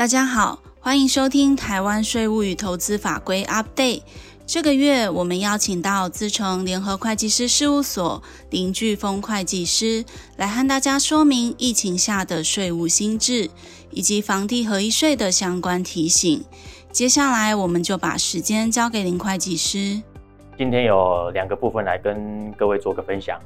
大家好，欢迎收听台湾税务与投资法规 Update。这个月我们邀请到自诚联合会计师事务所林巨峰会计师来和大家说明疫情下的税务新制以及房地合一税的相关提醒。接下来我们就把时间交给林会计师。今天有两个部分来跟各位做个分享。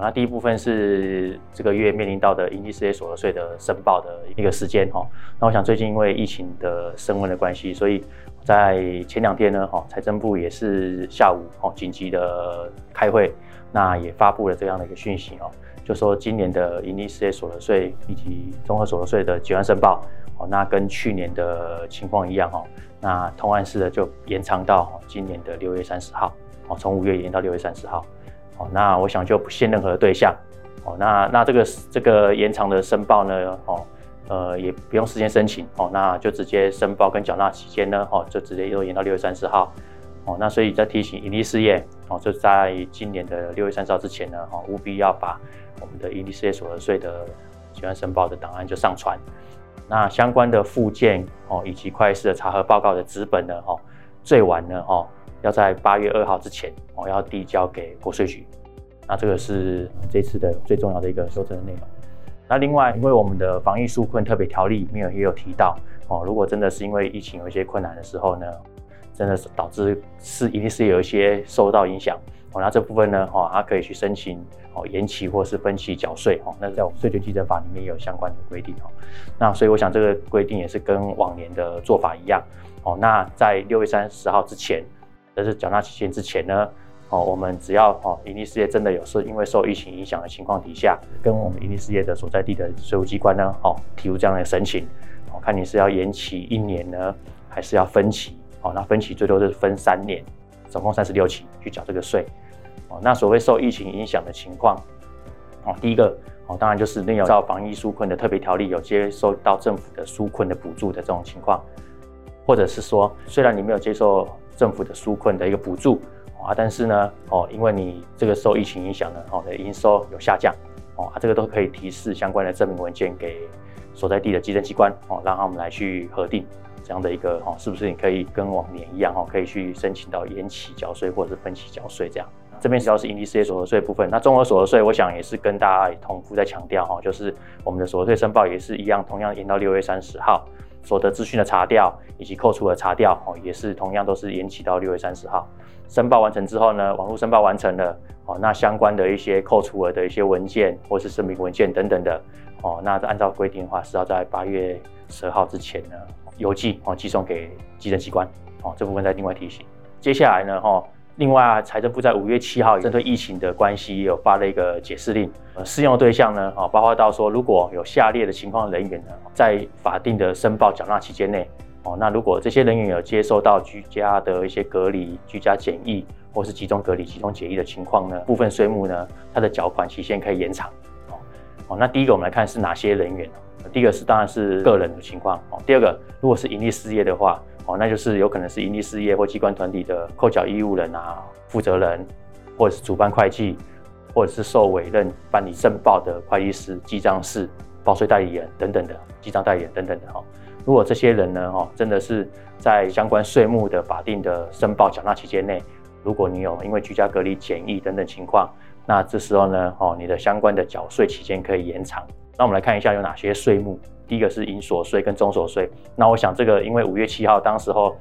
那第一部分是这个月面临到的营利事业所得税的申报的一个时间哈。那我想最近因为疫情的升温的关系，所以在前两天呢，哈，财政部也是下午哈紧急的开会，那也发布了这样的一个讯息哦，就说今年的营利事业所得税以及综合所得税的结案申报，哦，那跟去年的情况一样哈，那同案式的就延长到今年的六月三十号，哦，从五月延到六月三十号。哦，那我想就不限任何对象，哦，那那这个这个延长的申报呢，哦，呃，也不用事先申请，哦，那就直接申报跟缴纳期间呢，哦，就直接又延到六月三十号，哦，那所以再提醒营利事业，哦，就在今年的六月三十号之前呢，哦，务必要把我们的营利事业所得税的结案申报的档案就上传，那相关的附件，哦，以及会计师的查核报告的纸本呢，哦，最晚呢，哦。要在八月二号之前，哦要递交给国税局。那这个是这次的最重要的一个修正的内容。那另外，因为我们的防疫纾困特别条例里面也有提到，哦，如果真的是因为疫情有一些困难的时候呢，真的是导致是一定是有一些受到影响，哦，那这部分呢，哦，它可以去申请哦延期或是分期缴税，哦，那在我们税捐稽征法里面也有相关的规定，哦，那所以我想这个规定也是跟往年的做法一样，哦，那在六月三十号之前。但是缴纳期限之前呢，哦，我们只要哦，盈利事业真的有是因为受疫情影响的情况底下，跟我们盈利事业的所在地的税务机关呢，哦，提出这样的申请，哦，看你是要延期一年呢，还是要分期，哦，那分期最多是分三年，总共三十六期去缴这个税，那所谓受疫情影响的情况，哦，第一个，哦，当然就是没有照防疫纾困的特别条例有接收到政府的纾困的补助的这种情况，或者是说，虽然你没有接受。政府的纾困的一个补助啊，但是呢，哦，因为你这个受疫情影响呢，哦，的营收有下降，哦，这个都可以提示相关的证明文件给所在地的稽征机关，哦，让他们来去核定这样的一个，哦，是不是你可以跟往年一样，哦，可以去申请到延期缴税或者是分期缴税这样。这边主要是营利事业所得税部分，那综合所得税，我想也是跟大家同步在强调，哈，就是我们的所得税申报也是一样，同样延到六月三十号。所得资讯的查调以及扣除的查调哦，也是同样都是延期到六月三十号。申报完成之后呢，网络申报完成了哦，那相关的一些扣除额的一些文件或是声明文件等等的哦，那按照规定的话是要在八月十号之前呢邮寄哦寄送给稽征机关哦，这部分再另外提醒。接下来呢哈。另外啊，财政部在五月七号针对疫情的关系，有发了一个解释令，呃，适用对象呢，啊，包括到说，如果有下列的情况人员呢，在法定的申报缴纳期间内，哦，那如果这些人员有接受到居家的一些隔离、居家检疫或是集中隔离、集中检疫的情况呢，部分税目呢，它的缴款期限可以延长，哦，哦，那第一个我们来看是哪些人员，第一个是当然是个人的情况，哦，第二个如果是营利事业的话。哦，那就是有可能是营利事业或机关团体的扣缴义务人啊、负责人，或者是主办会计，或者是受委任办理申报的会计师、记账士、报税代理人等等的记账代理人等等的哈。如果这些人呢，哈，真的是在相关税目的法定的申报缴纳期间内，如果你有因为居家隔离检疫等等情况，那这时候呢，哦，你的相关的缴税期间可以延长。那我们来看一下有哪些税目。第一个是营所税跟综所税，那我想这个因为五月七号当时候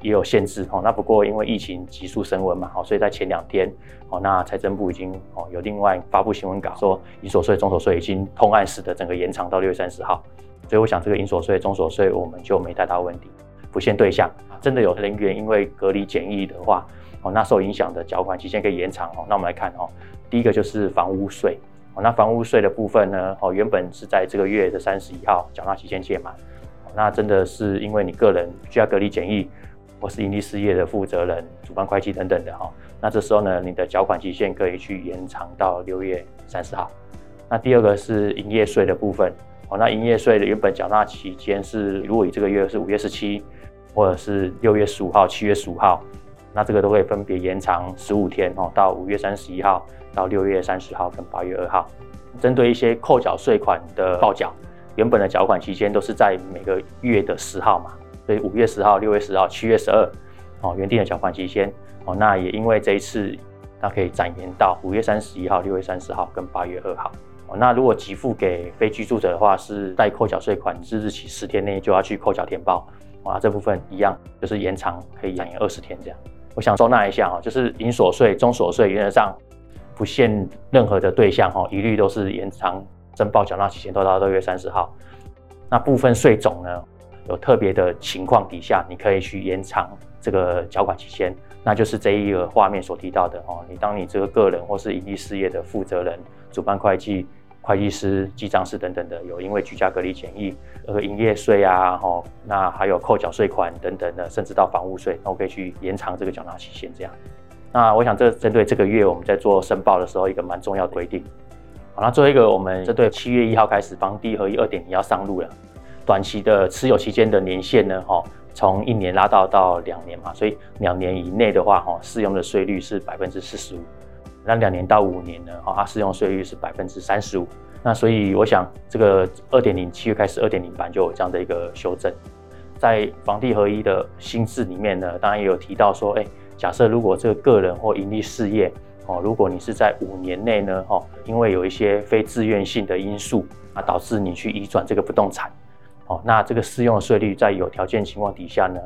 也有限制哦，那不过因为疫情急速升温嘛，哦，所以在前两天哦，那财政部已经哦有另外发布新闻稿说营所税、综所税已经通案式的整个延长到六月三十号，所以我想这个营所税、综所税我们就没太大问题，不限对象，真的有人员因为隔离检疫的话哦，那受影响的缴款期限可以延长哦，那我们来看哦，第一个就是房屋税。那房屋税的部分呢？哦，原本是在这个月的三十一号缴纳期限届满，那真的是因为你个人需要隔离检疫，或是营利事业的负责人、主办会计等等的哈，那这时候呢，你的缴款期限可以去延长到六月三十号。那第二个是营业税的部分，哦，那营业税的原本缴纳期间是，如果以这个月是五月十七，或者是六月十五号、七月十五号，那这个都会分别延长十五天哦，到五月三十一号。到六月三十号跟八月二号，针对一些扣缴税款的报缴，原本的缴款期间都是在每个月的十号嘛，所以五月十号、六月十号、七月十二，哦，原定的缴款期间，哦，那也因为这一次，它可以展延到五月三十一号、六月三十号跟八月二号。哦，那如果给付给非居住者的话，是待扣缴税款之日起十天内就要去扣缴填报，啊，这部分一样就是延长可以展延二十天这样。我想收纳一下哈，就是营所税、中所税原则上不限任何的对象哈，一律都是延长申报缴纳期限都到六月三十号。那部分税种呢，有特别的情况底下，你可以去延长这个缴款期限，那就是这一个画面所提到的哦。你当你这个个人或是营利事业的负责人、主办会计。会计师、记账师等等的，有因为居家隔离检疫，呃，营业税啊，吼，那还有扣缴税款等等的，甚至到房屋税，那我可以去延长这个缴纳期限。这样，那我想这针对这个月我们在做申报的时候，一个蛮重要的规定。好，那最后一个，我们针对七月一号开始，房地合一二点零要上路了。短期的持有期间的年限呢，吼，从一年拉到到两年嘛，所以两年以内的话，哈，适用的税率是百分之四十五。那两年到五年呢？哈，它适用税率是百分之三十五。那所以我想，这个二点零七月开始，二点零版就有这样的一个修正。在房地合一的新制里面呢，当然也有提到说，哎，假设如果这个个人或营利事业，哦，如果你是在五年内呢，哦，因为有一些非自愿性的因素啊，导致你去移转这个不动产，哦，那这个适用税率在有条件情况底下呢，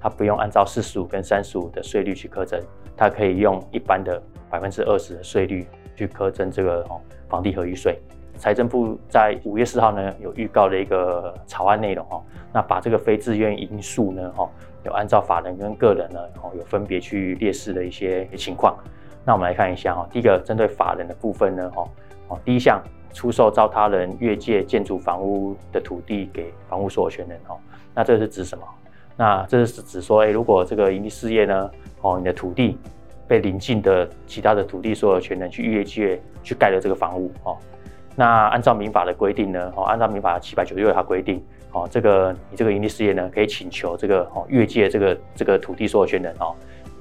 它不用按照四十五跟三十五的税率去课征，它可以用一般的。百分之二十的税率去苛征这个哦房地合一税，财政部在五月四号呢有预告的一个草案内容哦，那把这个非自愿因素呢哈有按照法人跟个人呢哦有分别去列示的一些情况，那我们来看一下哈，第一个针对法人的部分呢哈哦第一项出售遭他人越界建筑房屋的土地给房屋所有权人哦，那这是指什么？那这是指说哎如果这个营利事业呢哦你的土地。被邻近的其他的土地所有权人去越界去盖了这个房屋哦，那按照民法的规定呢，哦，按照民法七百九十六条规定，哦，这个你这个营利事业呢，可以请求这个哦越界这个这个土地所有权人哦，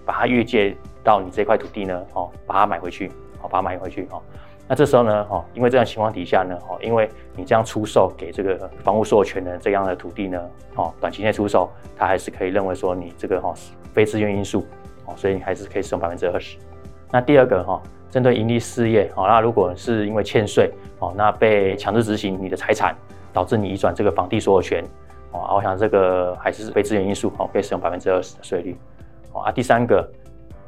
把它越界到你这块土地呢，哦，把它买回去，哦，把它买回去哦，那这时候呢，哦，因为这样情况底下呢，哦，因为你这样出售给这个房屋所有权人这样的土地呢，哦，短期内出售，他还是可以认为说你这个哦非自愿因素。哦，所以你还是可以使用百分之二十。那第二个哈，针对盈利事业，哦，那如果是因为欠税，哦，那被强制执行你的财产，导致你移转这个房地所有权，哦，我想这个还是非自愿因素，哦，可以使用百分之二十的税率。哦，啊，第三个，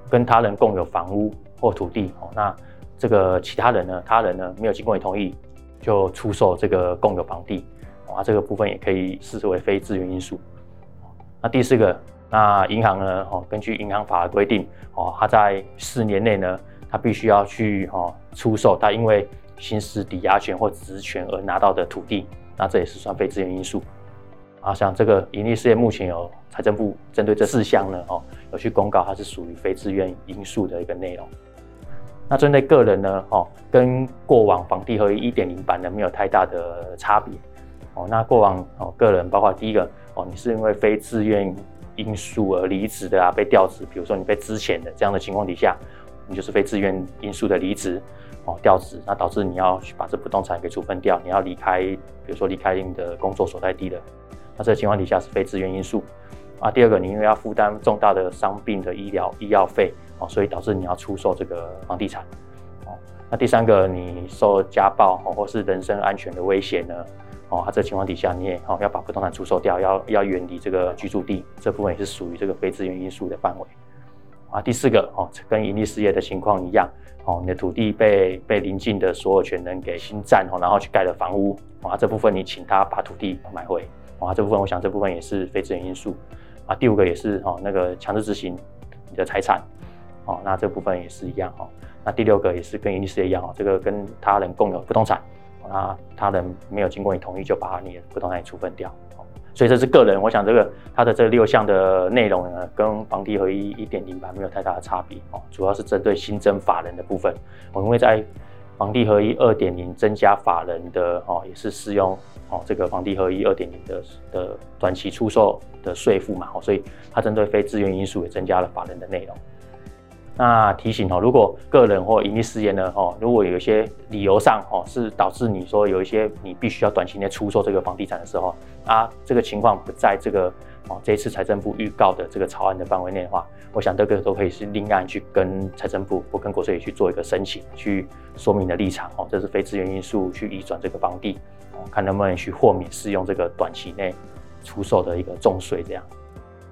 跟他人共有房屋或土地，哦，那这个其他人呢，他人呢没有经过你同意就出售这个共有房地，啊，这个部分也可以视为非自愿因素。那第四个。那银行呢？哦，根据银行法的规定，哦，他在四年内呢，他必须要去哦出售他因为行使抵押权或职权而拿到的土地，那这也是算非自愿因素。啊，像这个盈利事业目前有财政部针对这四项呢，哦，有去公告它是属于非自愿因素的一个内容。那针对个人呢，哦，跟过往房地合一一点零版呢没有太大的差别。哦，那过往哦个人包括第一个哦，你是因为非自愿。因素而离职的啊，被调职，比如说你被资遣的这样的情况底下，你就是非自愿因素的离职哦，调职，那导致你要去把这不动产给处分掉，你要离开，比如说离开你的工作所在地的，那这个情况底下是非自愿因素啊。第二个，你因为要负担重大的伤病的医疗医药费哦，所以导致你要出售这个房地产哦。那第三个，你受家暴哦，或是人身安全的威胁呢？哦，他这情况底下，你也哦要把不动产出售掉，要要远离这个居住地，这部分也是属于这个非自愿因素的范围。啊，第四个哦，跟盈利事业的情况一样，哦，你的土地被被邻近的所有权人给侵占哦，然后去盖了房屋，啊，这部分你请他把土地买回，啊，这部分我想这部分也是非自愿因素。啊，第五个也是哦，那个强制执行你的财产，哦，那这部分也是一样哦。那第六个也是跟盈利事业一样哦，这个跟他人共有不动产。那他人没有经过你同意就把你的不动产处分掉，所以这是个人。我想这个他的这六项的内容呢，跟房地合一一点零版没有太大的差别哦，主要是针对新增法人的部分。我们会在房地合一二点零增加法人的哦，也是适用哦这个房地合一二点零的的短期出售的税负嘛，所以它针对非自愿因素也增加了法人的内容。那提醒哦，如果个人或营利事业呢，哦，如果有一些理由上哦，是导致你说有一些你必须要短期内出售这个房地产的时候，啊，这个情况不在这个哦这一次财政部预告的这个草案的范围内的话，我想这个都可以是另案去跟财政部或跟国税局去做一个申请，去说明的立场哦，这是非自愿因素去移转这个房地，哦，看能不能去豁免适用这个短期内出售的一个重税这样。